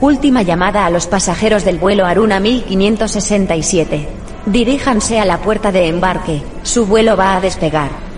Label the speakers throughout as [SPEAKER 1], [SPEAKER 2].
[SPEAKER 1] Última llamada a los pasajeros del vuelo Aruna 1567. Diríjanse a la puerta de embarque, su vuelo va a despegar.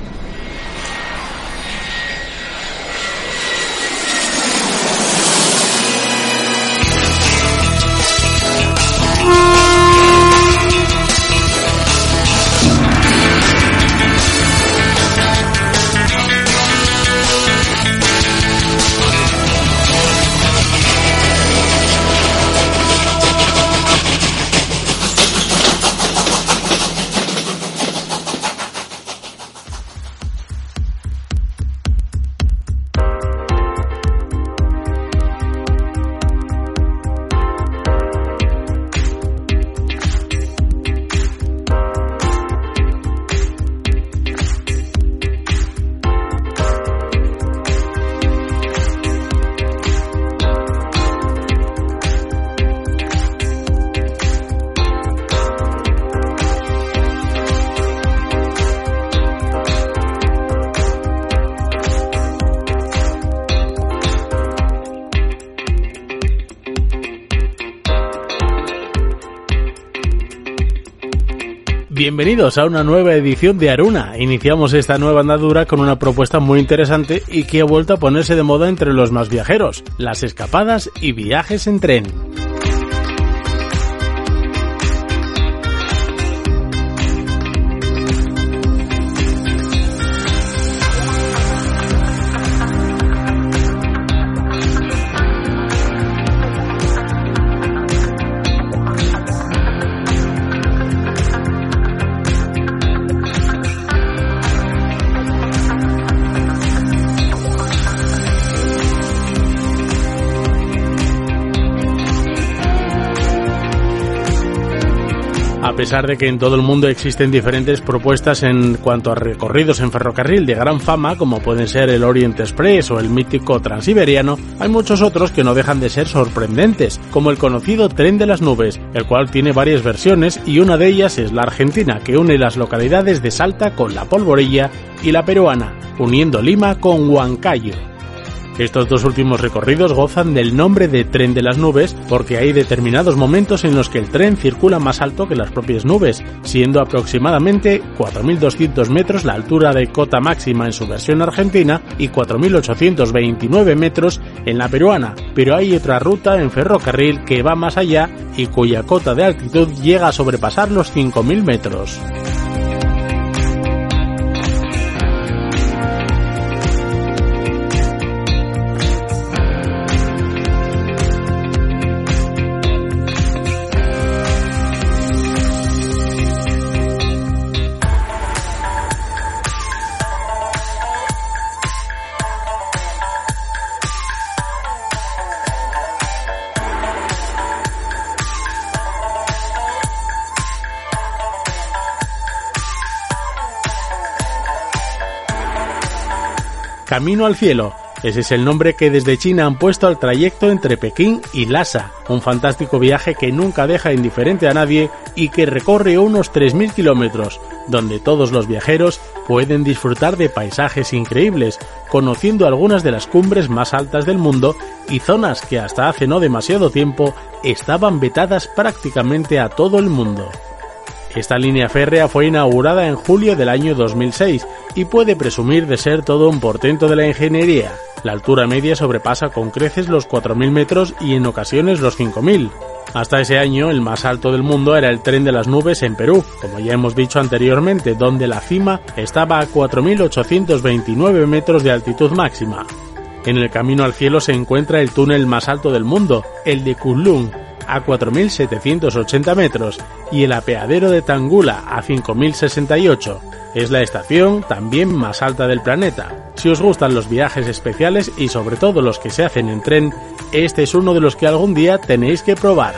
[SPEAKER 2] Bienvenidos a una nueva edición de Aruna. Iniciamos esta nueva andadura con una propuesta muy interesante y que ha vuelto a ponerse de moda entre los más viajeros, las escapadas y viajes en tren. Pesar de que en todo el mundo existen diferentes propuestas en cuanto a recorridos en ferrocarril de gran fama, como pueden ser el Orient Express o el mítico Transiberiano, hay muchos otros que no dejan de ser sorprendentes, como el conocido Tren de las Nubes, el cual tiene varias versiones y una de ellas es la argentina, que une las localidades de Salta con la Polvorilla y la peruana, uniendo Lima con Huancayo. Estos dos últimos recorridos gozan del nombre de tren de las nubes porque hay determinados momentos en los que el tren circula más alto que las propias nubes, siendo aproximadamente 4.200 metros la altura de cota máxima en su versión argentina y 4.829 metros en la peruana, pero hay otra ruta en ferrocarril que va más allá y cuya cota de altitud llega a sobrepasar los 5.000 metros. Camino al Cielo. Ese es el nombre que desde China han puesto al trayecto entre Pekín y Lhasa, un fantástico viaje que nunca deja indiferente a nadie y que recorre unos 3.000 kilómetros, donde todos los viajeros pueden disfrutar de paisajes increíbles, conociendo algunas de las cumbres más altas del mundo y zonas que hasta hace no demasiado tiempo estaban vetadas prácticamente a todo el mundo. Esta línea férrea fue inaugurada en julio del año 2006 y puede presumir de ser todo un portento de la ingeniería. La altura media sobrepasa con creces los 4.000 metros y en ocasiones los 5.000. Hasta ese año el más alto del mundo era el tren de las nubes en Perú, como ya hemos dicho anteriormente, donde la cima estaba a 4.829 metros de altitud máxima. En el camino al cielo se encuentra el túnel más alto del mundo, el de Kunlun, a 4.780 metros y el apeadero de Tangula a 5.068. Es la estación también más alta del planeta. Si os gustan los viajes especiales y sobre todo los que se hacen en tren, este es uno de los que algún día tenéis que probar.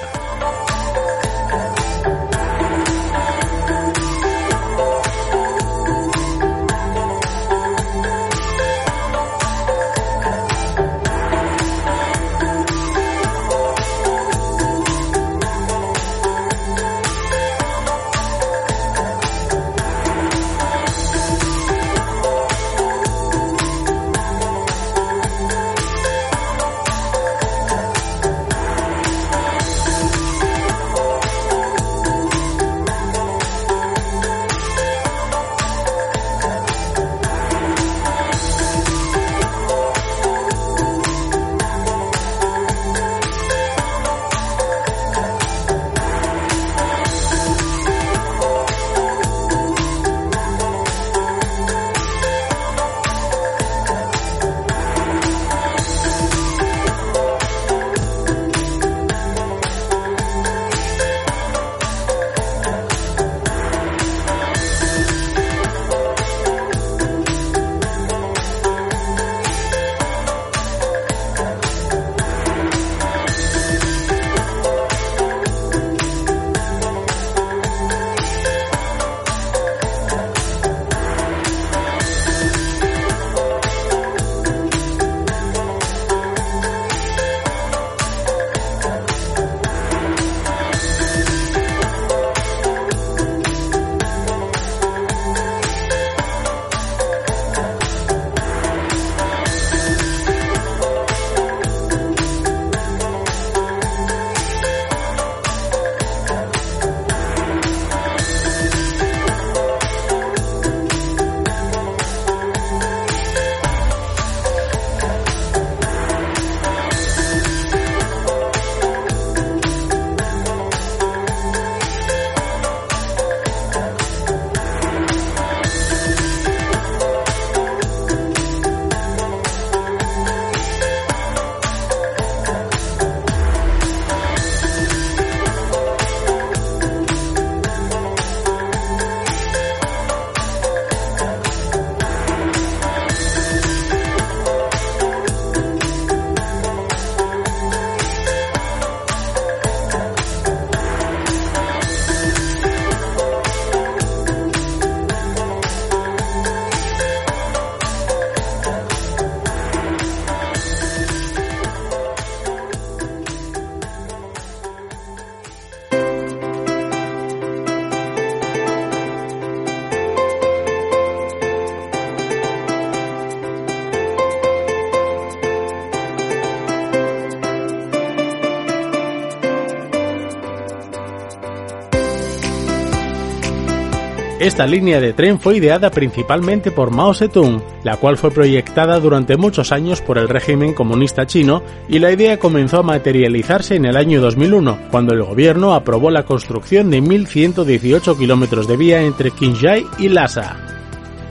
[SPEAKER 2] Esta línea de tren fue ideada principalmente por Mao Zedong, la cual fue proyectada durante muchos años por el régimen comunista chino y la idea comenzó a materializarse en el año 2001, cuando el gobierno aprobó la construcción de 1.118 kilómetros de vía entre Qinghai y Lhasa.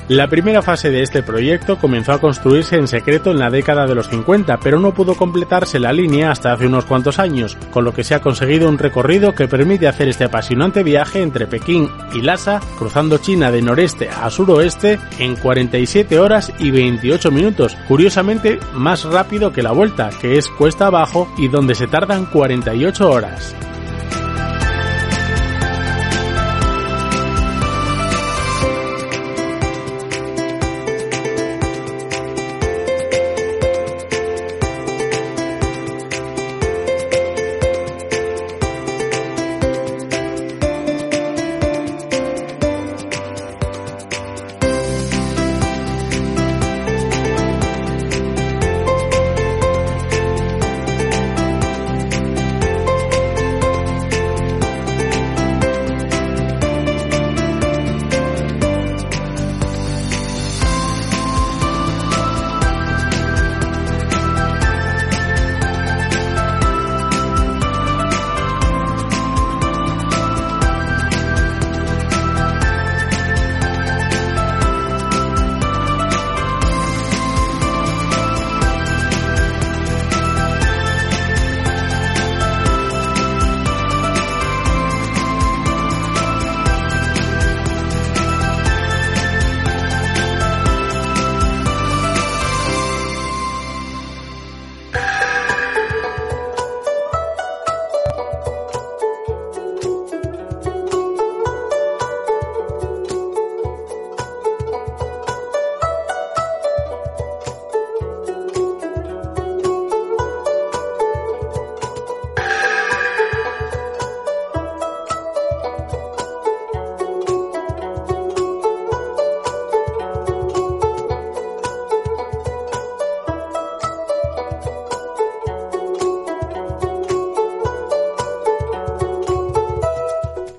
[SPEAKER 2] La primera fase de este proyecto comenzó a construirse en secreto en la década de los 50, pero no pudo completarse la línea hasta hace unos cuantos años, con lo que se ha conseguido un recorrido que permite hacer este apasionante viaje entre Pekín y Lhasa, cruzando China de noreste a suroeste en 47 horas y 28 minutos, curiosamente más rápido que la vuelta, que es cuesta abajo y donde se tardan 48 horas.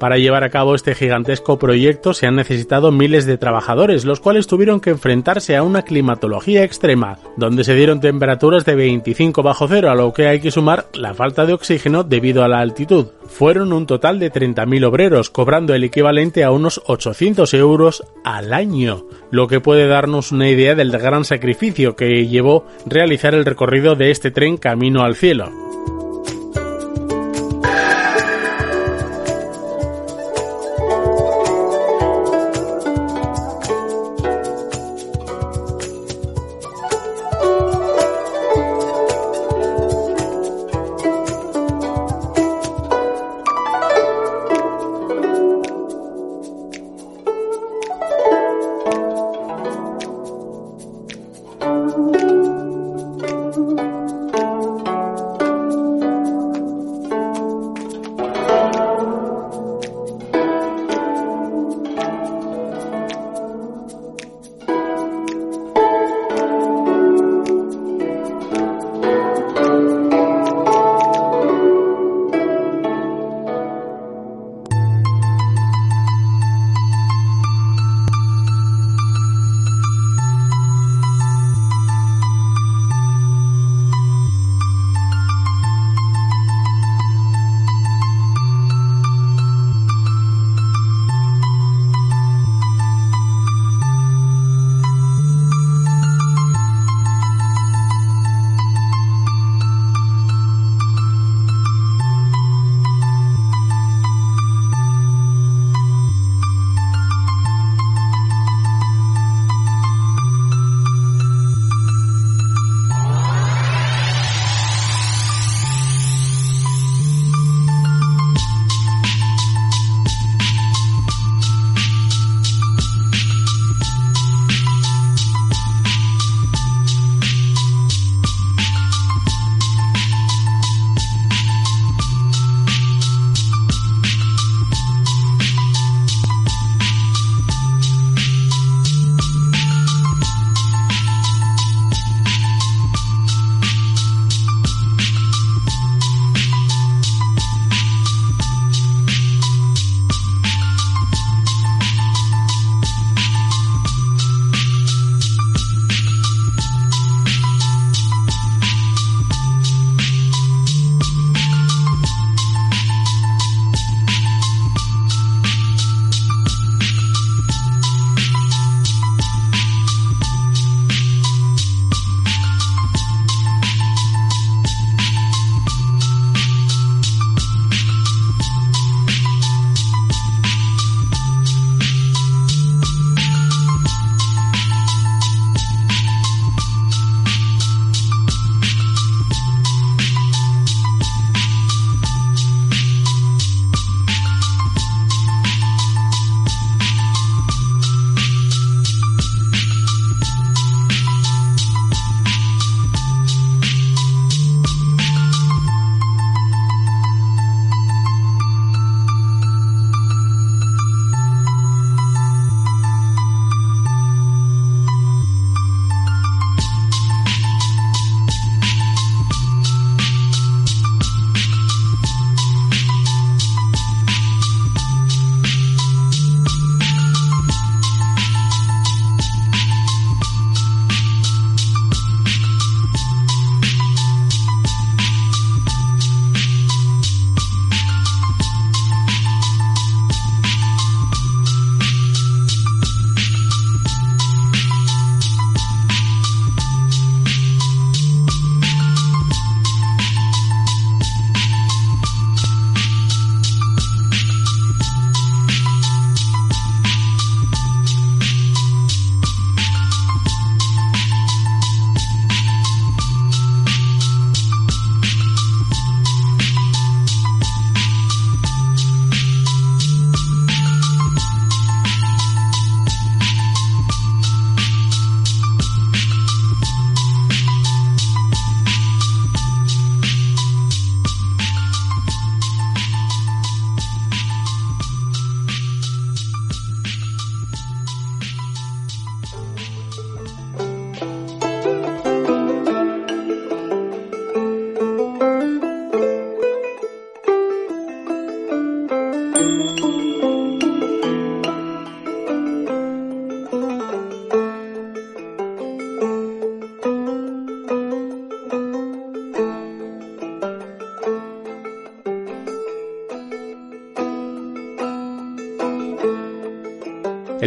[SPEAKER 2] Para llevar a cabo este gigantesco proyecto se han necesitado miles de trabajadores, los cuales tuvieron que enfrentarse a una climatología extrema, donde se dieron temperaturas de 25 bajo cero, a lo que hay que sumar la falta de oxígeno debido a la altitud. Fueron un total de 30.000 obreros, cobrando el equivalente a unos 800 euros al año, lo que puede darnos una idea del gran sacrificio que llevó realizar el recorrido de este tren camino al cielo.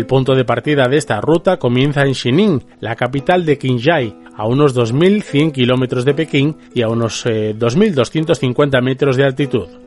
[SPEAKER 2] Punto de partida de esta ruta comienza en Xining, la capital de Qinghai, a unos 2.100 kilómetros de Pekín y a unos 2.250 eh, metros de altitud.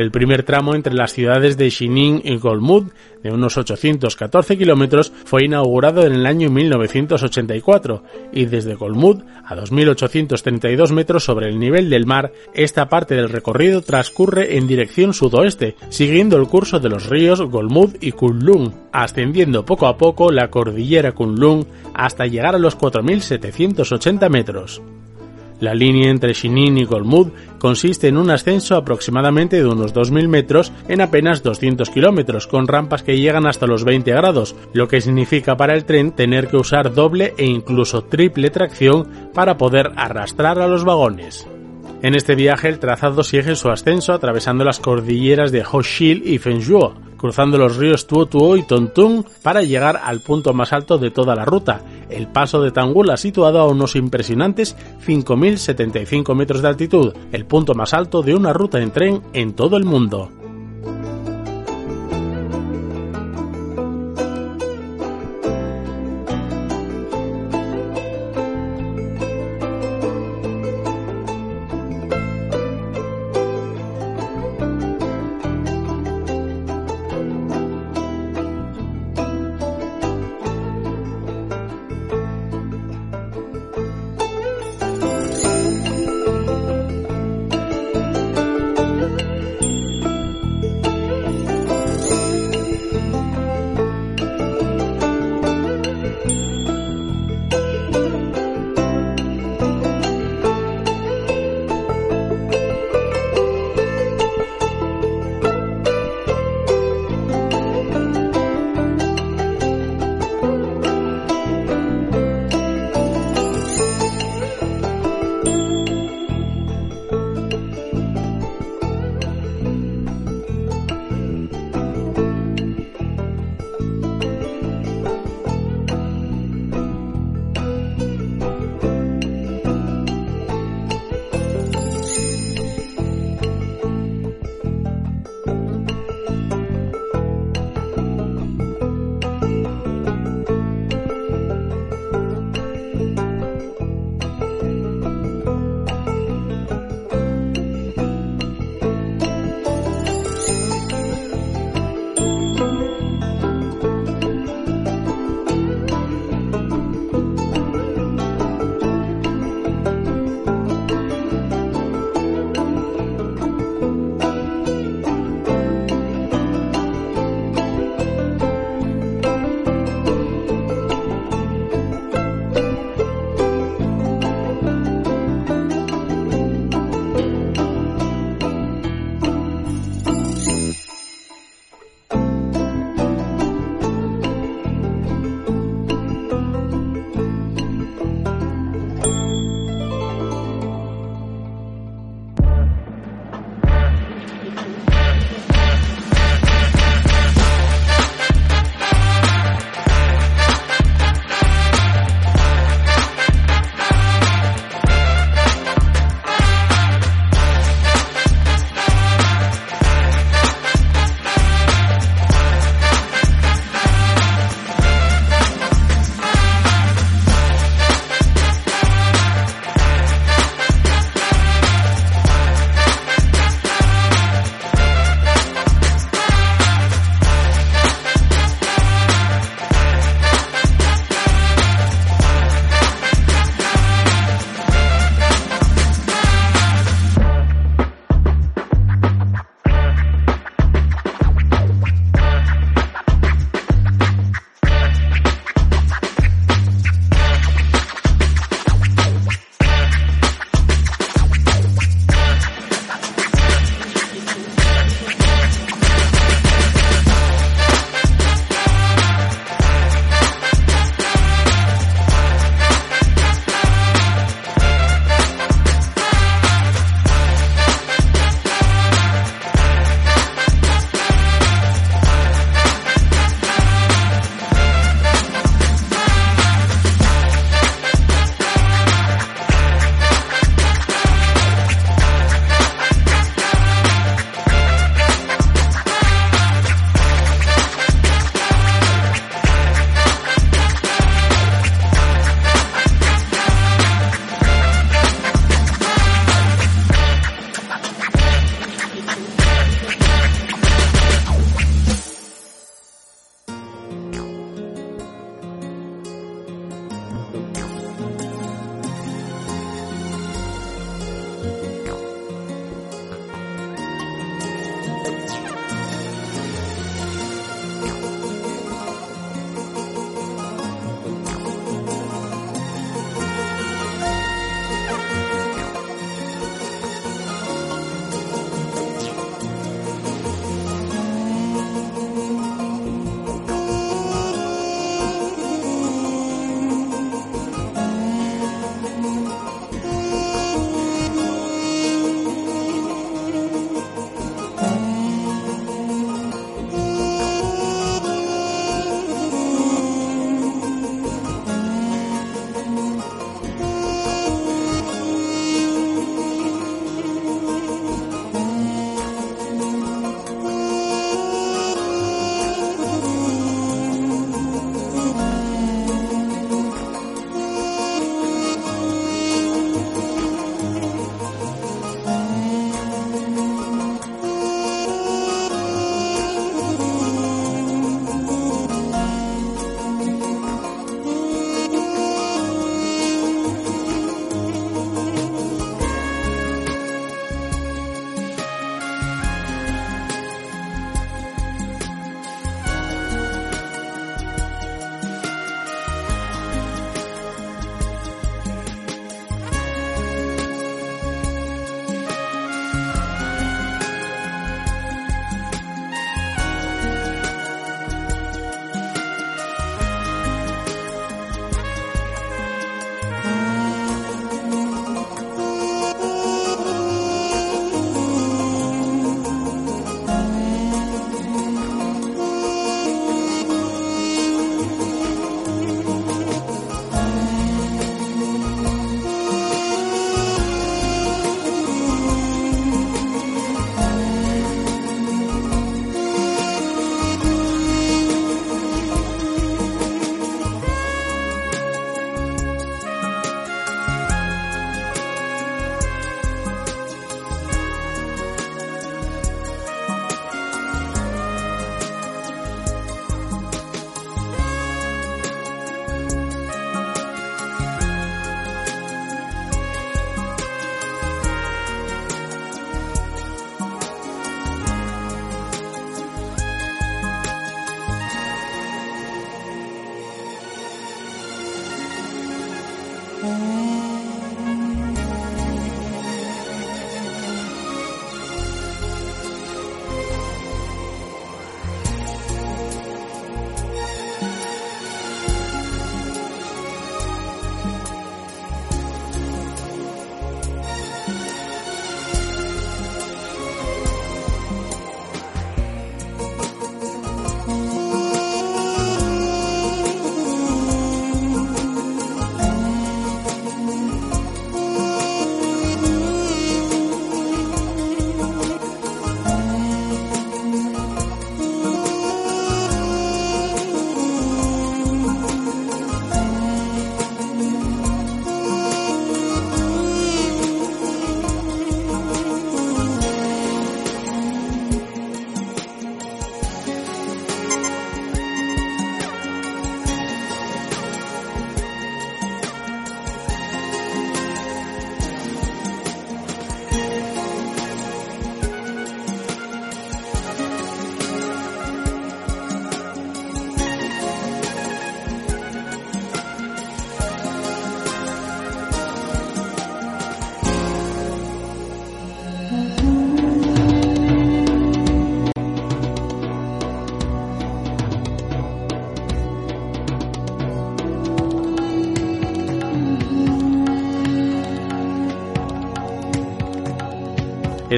[SPEAKER 2] El primer tramo entre las ciudades de Xining y Golmud, de unos 814 kilómetros, fue inaugurado en el año 1984 y desde Golmud, a 2.832 metros sobre el nivel del mar, esta parte del recorrido transcurre en dirección sudoeste, siguiendo el curso de los ríos Golmud y Kunlun, ascendiendo poco a poco la cordillera Kunlun hasta llegar a los 4.780 metros. La línea entre Shinin y Golmud consiste en un ascenso aproximadamente de unos 2.000 metros en apenas 200 kilómetros, con rampas que llegan hasta los 20 grados, lo que significa para el tren tener que usar doble e incluso triple tracción para poder arrastrar a los vagones. En este viaje el trazado sigue su ascenso atravesando las cordilleras de Hoshil y Fenzhou, cruzando los ríos Tuo Tuo y Tontung para llegar al punto más alto de toda la ruta, el paso de Tangula situado a unos impresionantes 5.075 metros de altitud, el punto más alto de una ruta en tren en todo el mundo.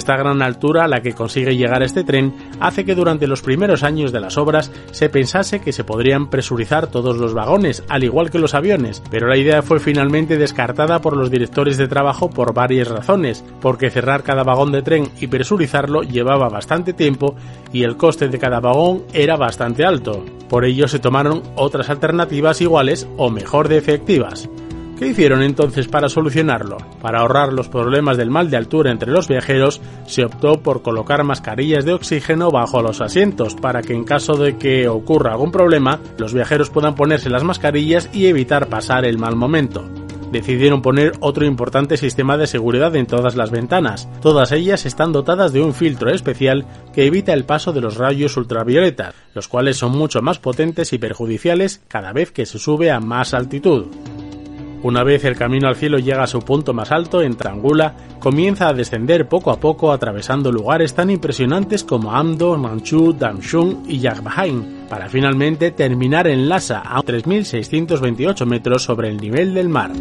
[SPEAKER 2] Esta gran altura a la que consigue llegar este tren hace que durante los primeros años de las obras se pensase que se podrían presurizar todos los vagones, al igual que los aviones, pero la idea fue finalmente descartada por los directores de trabajo por varias razones, porque cerrar cada vagón de tren y presurizarlo llevaba bastante tiempo y el coste de cada vagón era bastante alto. Por ello se tomaron otras alternativas iguales o mejor de efectivas. ¿Qué hicieron entonces para solucionarlo? Para ahorrar los problemas del mal de altura entre los viajeros, se optó por colocar mascarillas de oxígeno bajo los asientos para que en caso de que ocurra algún problema, los viajeros puedan ponerse las mascarillas y evitar pasar el mal momento decidieron poner otro importante sistema de seguridad en todas las ventanas. Todas ellas están dotadas de un filtro especial que evita el paso de los rayos ultravioletas, los cuales son mucho más potentes y perjudiciales cada vez que se sube a más altitud. Una vez el camino al cielo llega a su punto más alto, en Trangula, comienza a descender poco a poco atravesando lugares tan impresionantes como Amdo, Manchu, Damshung y Yagbahain, para finalmente terminar en Lhasa a 3.628 metros sobre el nivel del mar.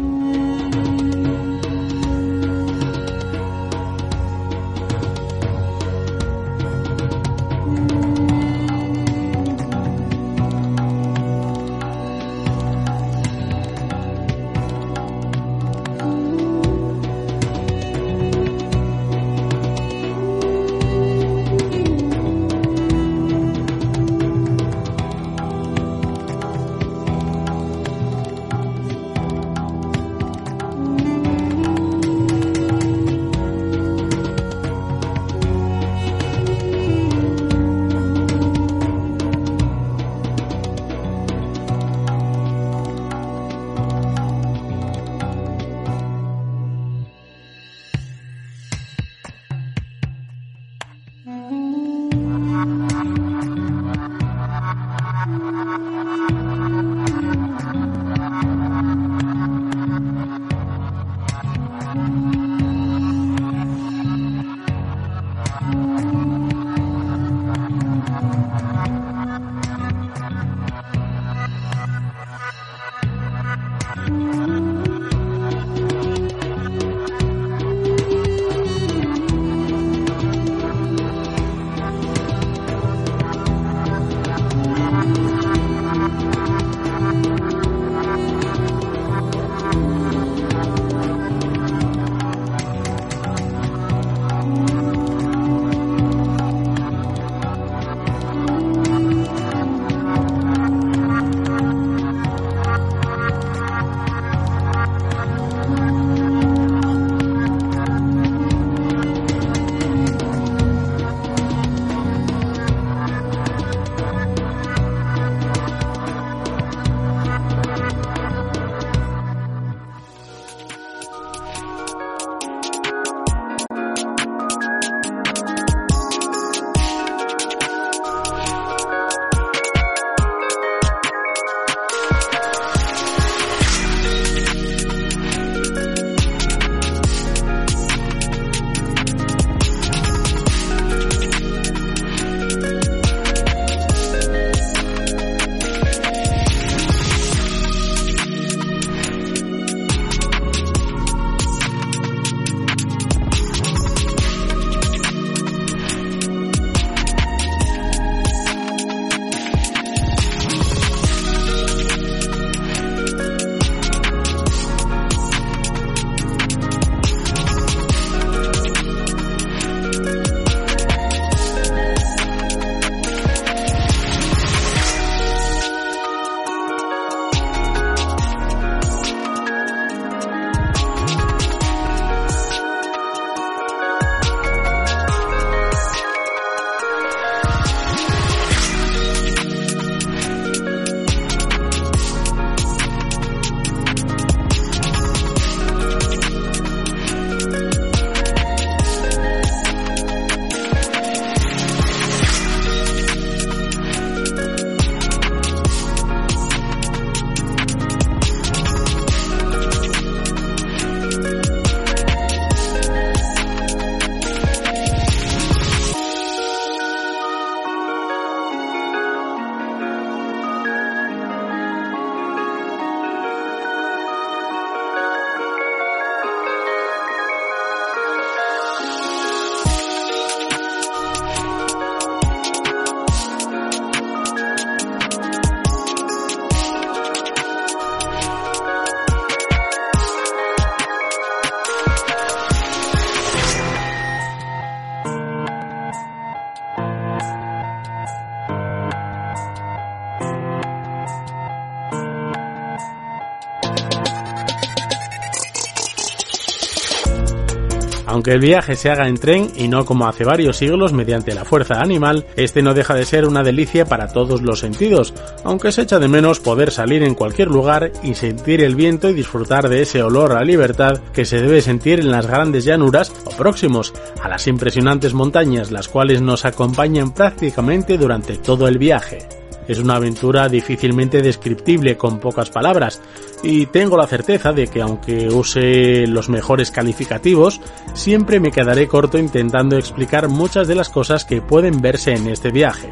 [SPEAKER 2] Aunque el viaje se haga en tren y no como hace varios siglos mediante la fuerza animal, este no deja de ser una delicia para todos los sentidos, aunque se echa de menos poder salir en cualquier lugar y sentir el viento y disfrutar de ese olor a libertad que se debe sentir en las grandes llanuras o próximos a las impresionantes montañas las cuales nos acompañan prácticamente durante todo el viaje. Es una aventura difícilmente descriptible con pocas palabras y tengo la certeza de que aunque use los mejores calificativos, siempre me quedaré corto intentando explicar muchas de las cosas que pueden verse en este viaje.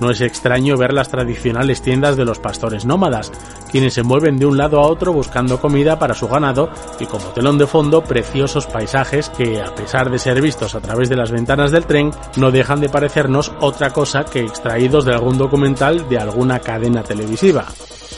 [SPEAKER 2] No es extraño ver las tradicionales tiendas de los pastores nómadas, quienes se mueven de un lado a otro buscando comida para su ganado y como telón de fondo preciosos paisajes que, a pesar de ser vistos a través de las ventanas del tren, no dejan de parecernos otra cosa que extraídos de algún documental de alguna cadena televisiva.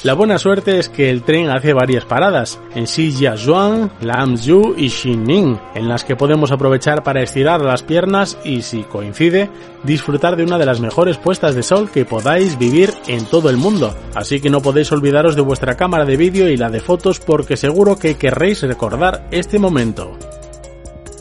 [SPEAKER 2] La buena suerte es que el tren hace varias paradas, en Shijiazhuang, Lamzhou y Xining, en las que podemos aprovechar para estirar las piernas y, si coincide, disfrutar de una de las mejores puestas de sol que podáis vivir en todo el mundo. Así que no podéis olvidaros de vuestra cámara de vídeo y la de fotos porque seguro que querréis recordar este momento.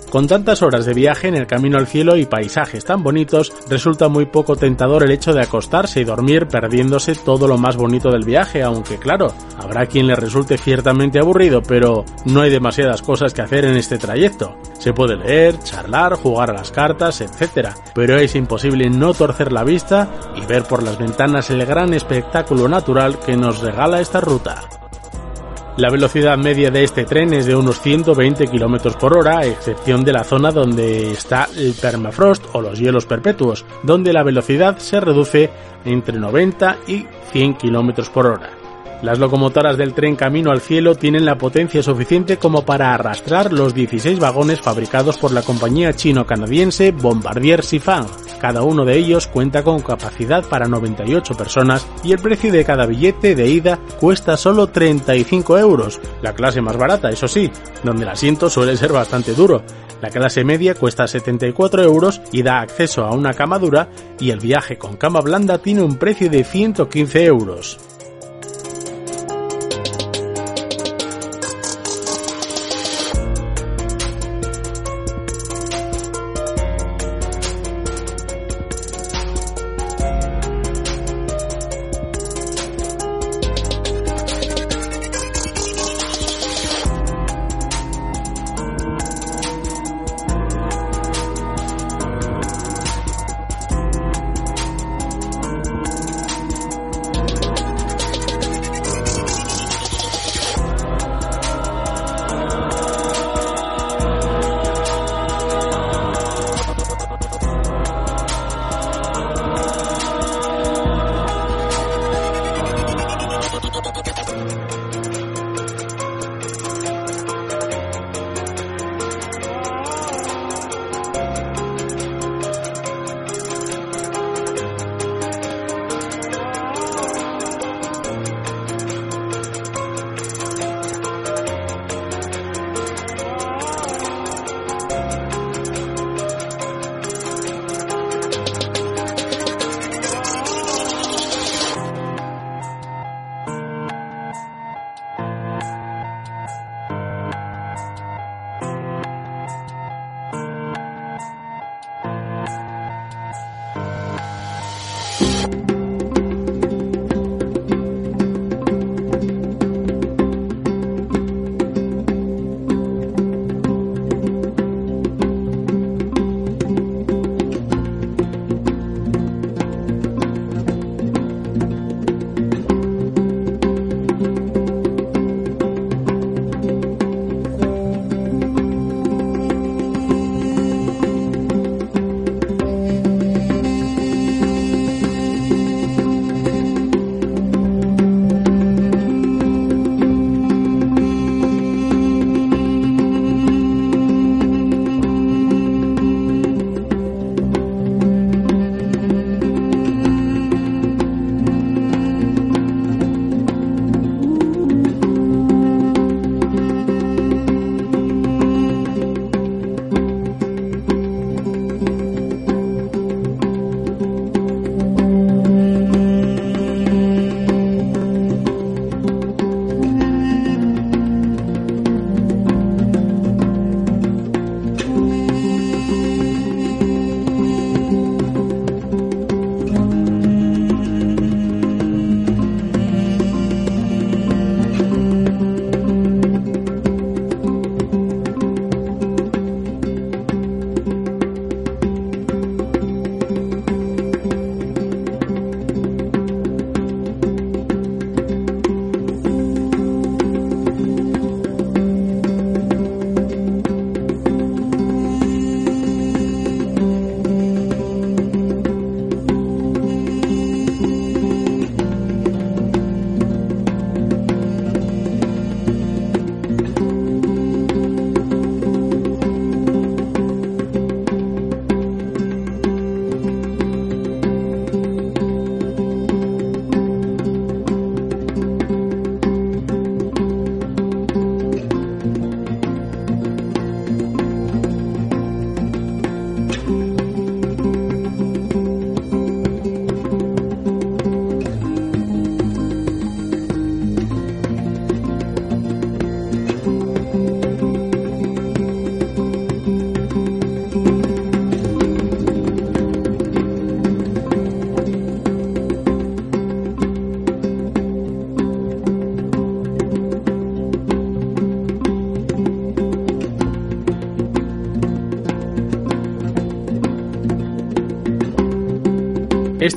[SPEAKER 2] Con tantas horas de viaje en el camino al cielo y paisajes tan bonitos, resulta muy poco tentador el hecho de acostarse y dormir perdiéndose todo lo más bonito del viaje, aunque claro, habrá quien le resulte ciertamente aburrido, pero no hay demasiadas cosas que hacer en este trayecto. Se puede leer, charlar, jugar a las cartas, etc. Pero es imposible no torcer la vista y ver por las ventanas el gran espectáculo natural que nos regala esta ruta. La velocidad media de este tren es de unos 120 km por hora, a excepción de la zona donde está el permafrost o los hielos perpetuos, donde la velocidad se reduce entre 90 y 100 km por hora. Las locomotoras del tren Camino al Cielo tienen la potencia suficiente como para arrastrar los 16 vagones fabricados por la compañía chino-canadiense Bombardier Sifan. Cada uno de ellos cuenta con capacidad para 98 personas y el precio de cada billete de ida cuesta solo 35 euros, la clase más barata, eso sí, donde el asiento suele ser bastante duro. La clase media cuesta 74 euros y da acceso a una cama dura y el viaje con cama blanda tiene un precio de 115 euros.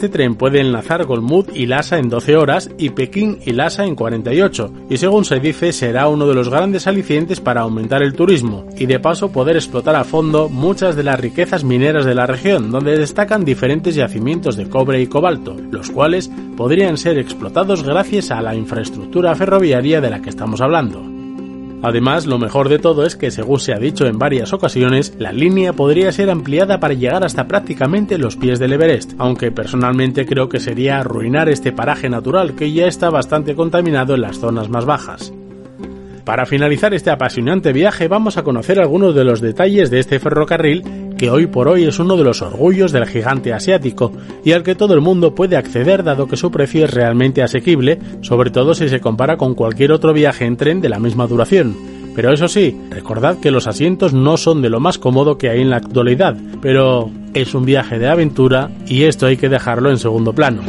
[SPEAKER 2] Este tren puede enlazar Golmud y Lhasa en 12 horas y Pekín y Lhasa en 48, y según se dice será uno de los grandes alicientes para aumentar el turismo y de paso poder explotar a fondo muchas de las riquezas mineras de la región, donde destacan diferentes yacimientos de cobre y cobalto, los cuales podrían ser explotados gracias a la infraestructura ferroviaria de la que estamos hablando. Además, lo mejor de todo es que, según se ha dicho en varias ocasiones, la línea podría ser ampliada para llegar hasta prácticamente los pies del Everest, aunque personalmente creo que sería arruinar este paraje natural que ya está bastante contaminado en las zonas más bajas. Para finalizar este apasionante viaje vamos a conocer algunos de los detalles de este ferrocarril que hoy por hoy es uno de los orgullos del gigante asiático y al que todo el mundo puede acceder dado que su precio es realmente asequible, sobre todo si se compara con cualquier otro viaje en tren de la misma duración. Pero eso sí, recordad que los asientos no son de lo más cómodo que hay en la actualidad, pero es un viaje de aventura y esto hay que dejarlo en segundo plano.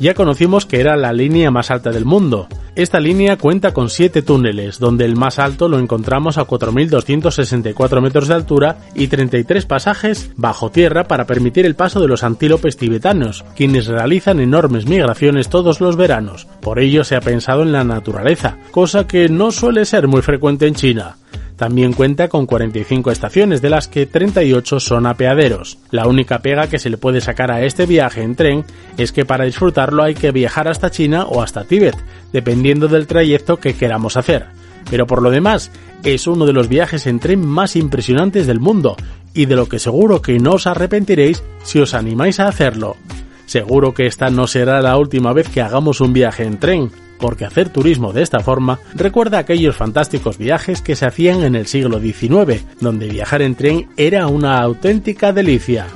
[SPEAKER 2] Ya conocimos que era la línea más alta del mundo. Esta línea cuenta con 7 túneles, donde el más alto lo encontramos a 4.264 metros de altura y 33 pasajes bajo tierra para permitir el paso de los antílopes tibetanos, quienes realizan enormes migraciones todos los veranos. Por ello se ha pensado en la naturaleza, cosa que no suele ser muy frecuente en China. También cuenta con 45 estaciones, de las que 38 son apeaderos. La única pega que se le puede sacar a este viaje en tren es que para disfrutarlo hay que viajar hasta China o hasta Tíbet, dependiendo del trayecto que queramos hacer. Pero por lo demás, es uno de los viajes en tren más impresionantes del mundo y de lo que seguro que no os arrepentiréis si os animáis a hacerlo. Seguro que esta no será la última vez que hagamos un viaje en tren, porque hacer turismo de esta forma recuerda aquellos fantásticos viajes que se hacían en el siglo XIX, donde viajar en tren era una auténtica delicia.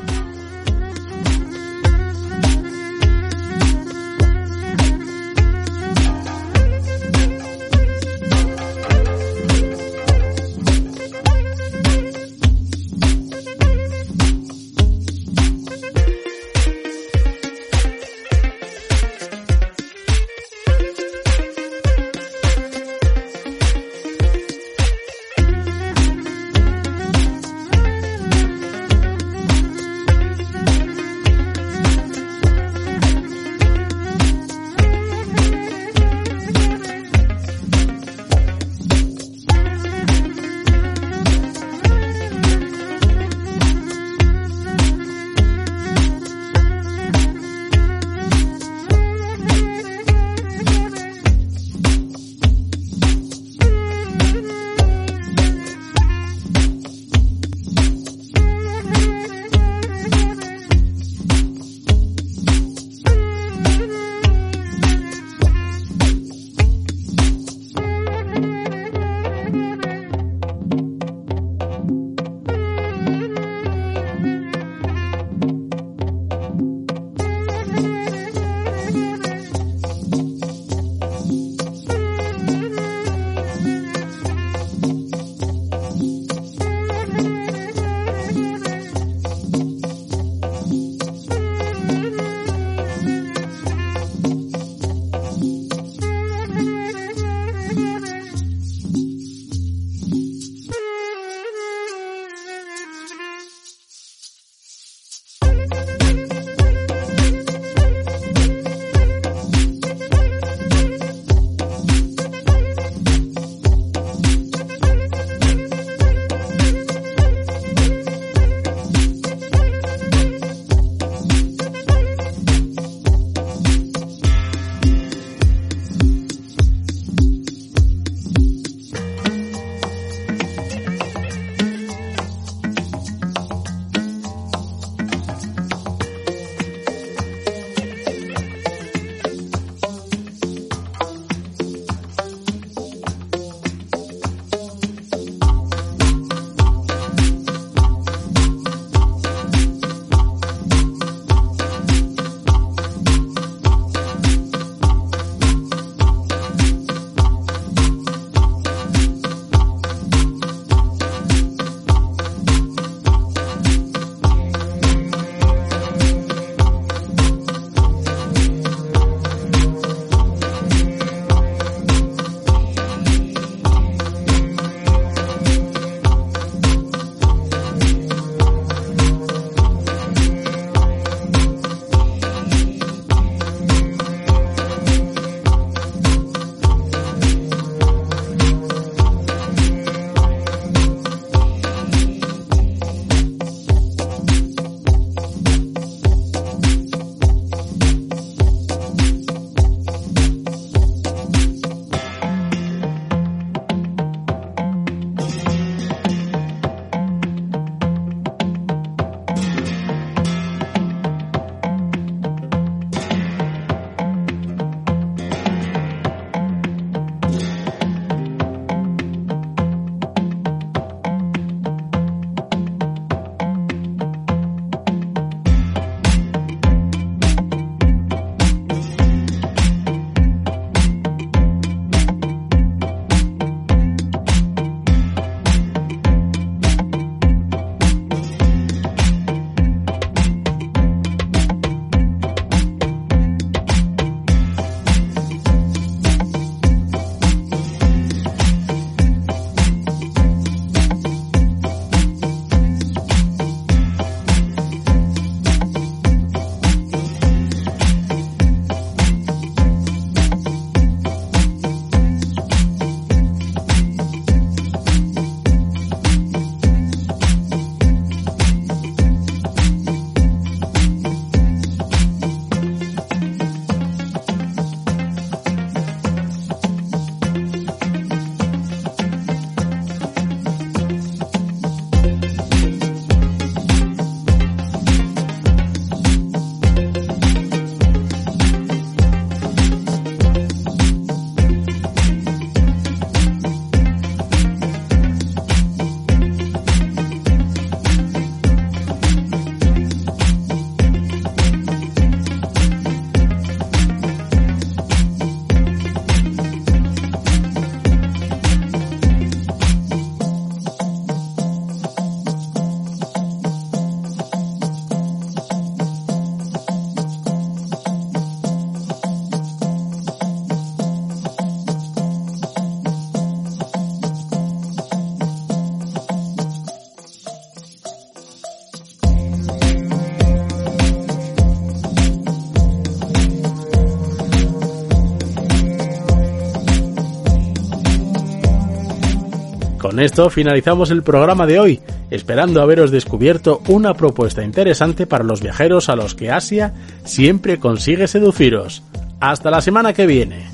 [SPEAKER 2] Con esto finalizamos el programa de hoy, esperando haberos descubierto una propuesta interesante para los viajeros a los que Asia siempre consigue seduciros. Hasta la semana que viene.